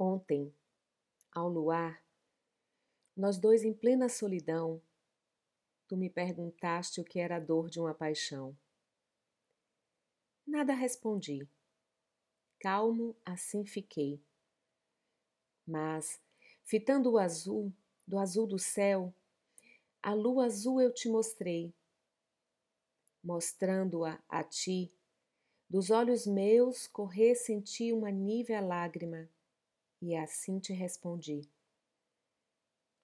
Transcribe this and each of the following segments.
Ontem, ao luar, nós dois em plena solidão, tu me perguntaste o que era a dor de uma paixão. Nada respondi. Calmo assim fiquei. Mas, fitando o azul, do azul do céu, a lua azul eu te mostrei. Mostrando-a a ti, dos olhos meus correr senti uma nívea lágrima e assim te respondi.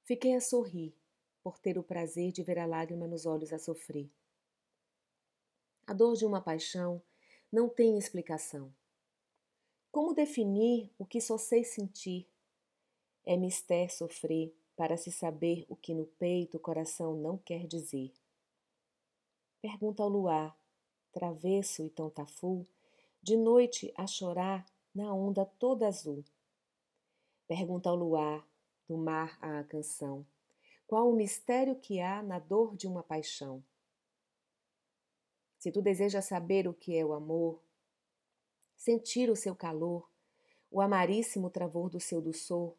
Fiquei a sorrir, por ter o prazer de ver a lágrima nos olhos a sofrer. A dor de uma paixão não tem explicação. Como definir o que só sei sentir? É mister sofrer para se saber o que no peito o coração não quer dizer. Pergunta ao luar, travesso e tão tafu, de noite a chorar na onda toda azul. Pergunta ao luar, do mar à canção, qual o mistério que há na dor de uma paixão. Se tu desejas saber o que é o amor, sentir o seu calor, o amaríssimo travor do seu doçor,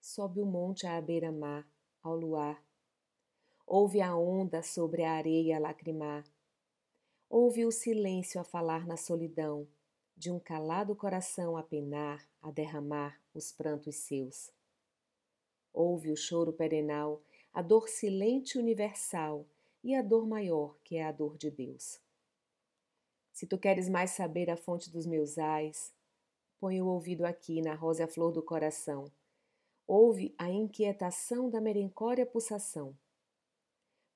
sobe o monte à beira-mar, ao luar. Ouve a onda sobre a areia lacrimar. Ouve o silêncio a falar na solidão, de um calado coração a penar, a derramar os prantos seus. Ouve o choro perenal, a dor silente universal e a dor maior, que é a dor de Deus. Se tu queres mais saber a fonte dos meus ais, põe o ouvido aqui na rosa flor do coração. Ouve a inquietação da merencória pulsação.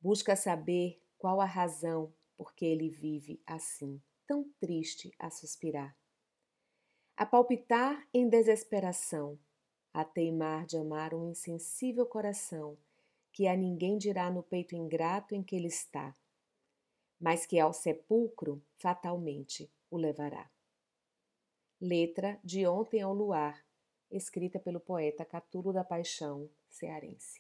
Busca saber qual a razão por que ele vive assim tão triste a suspirar. A palpitar em desesperação, a teimar de amar um insensível coração, que a ninguém dirá no peito ingrato em que ele está, mas que ao sepulcro fatalmente o levará. Letra de Ontem ao Luar, escrita pelo poeta Catulo da Paixão, cearense.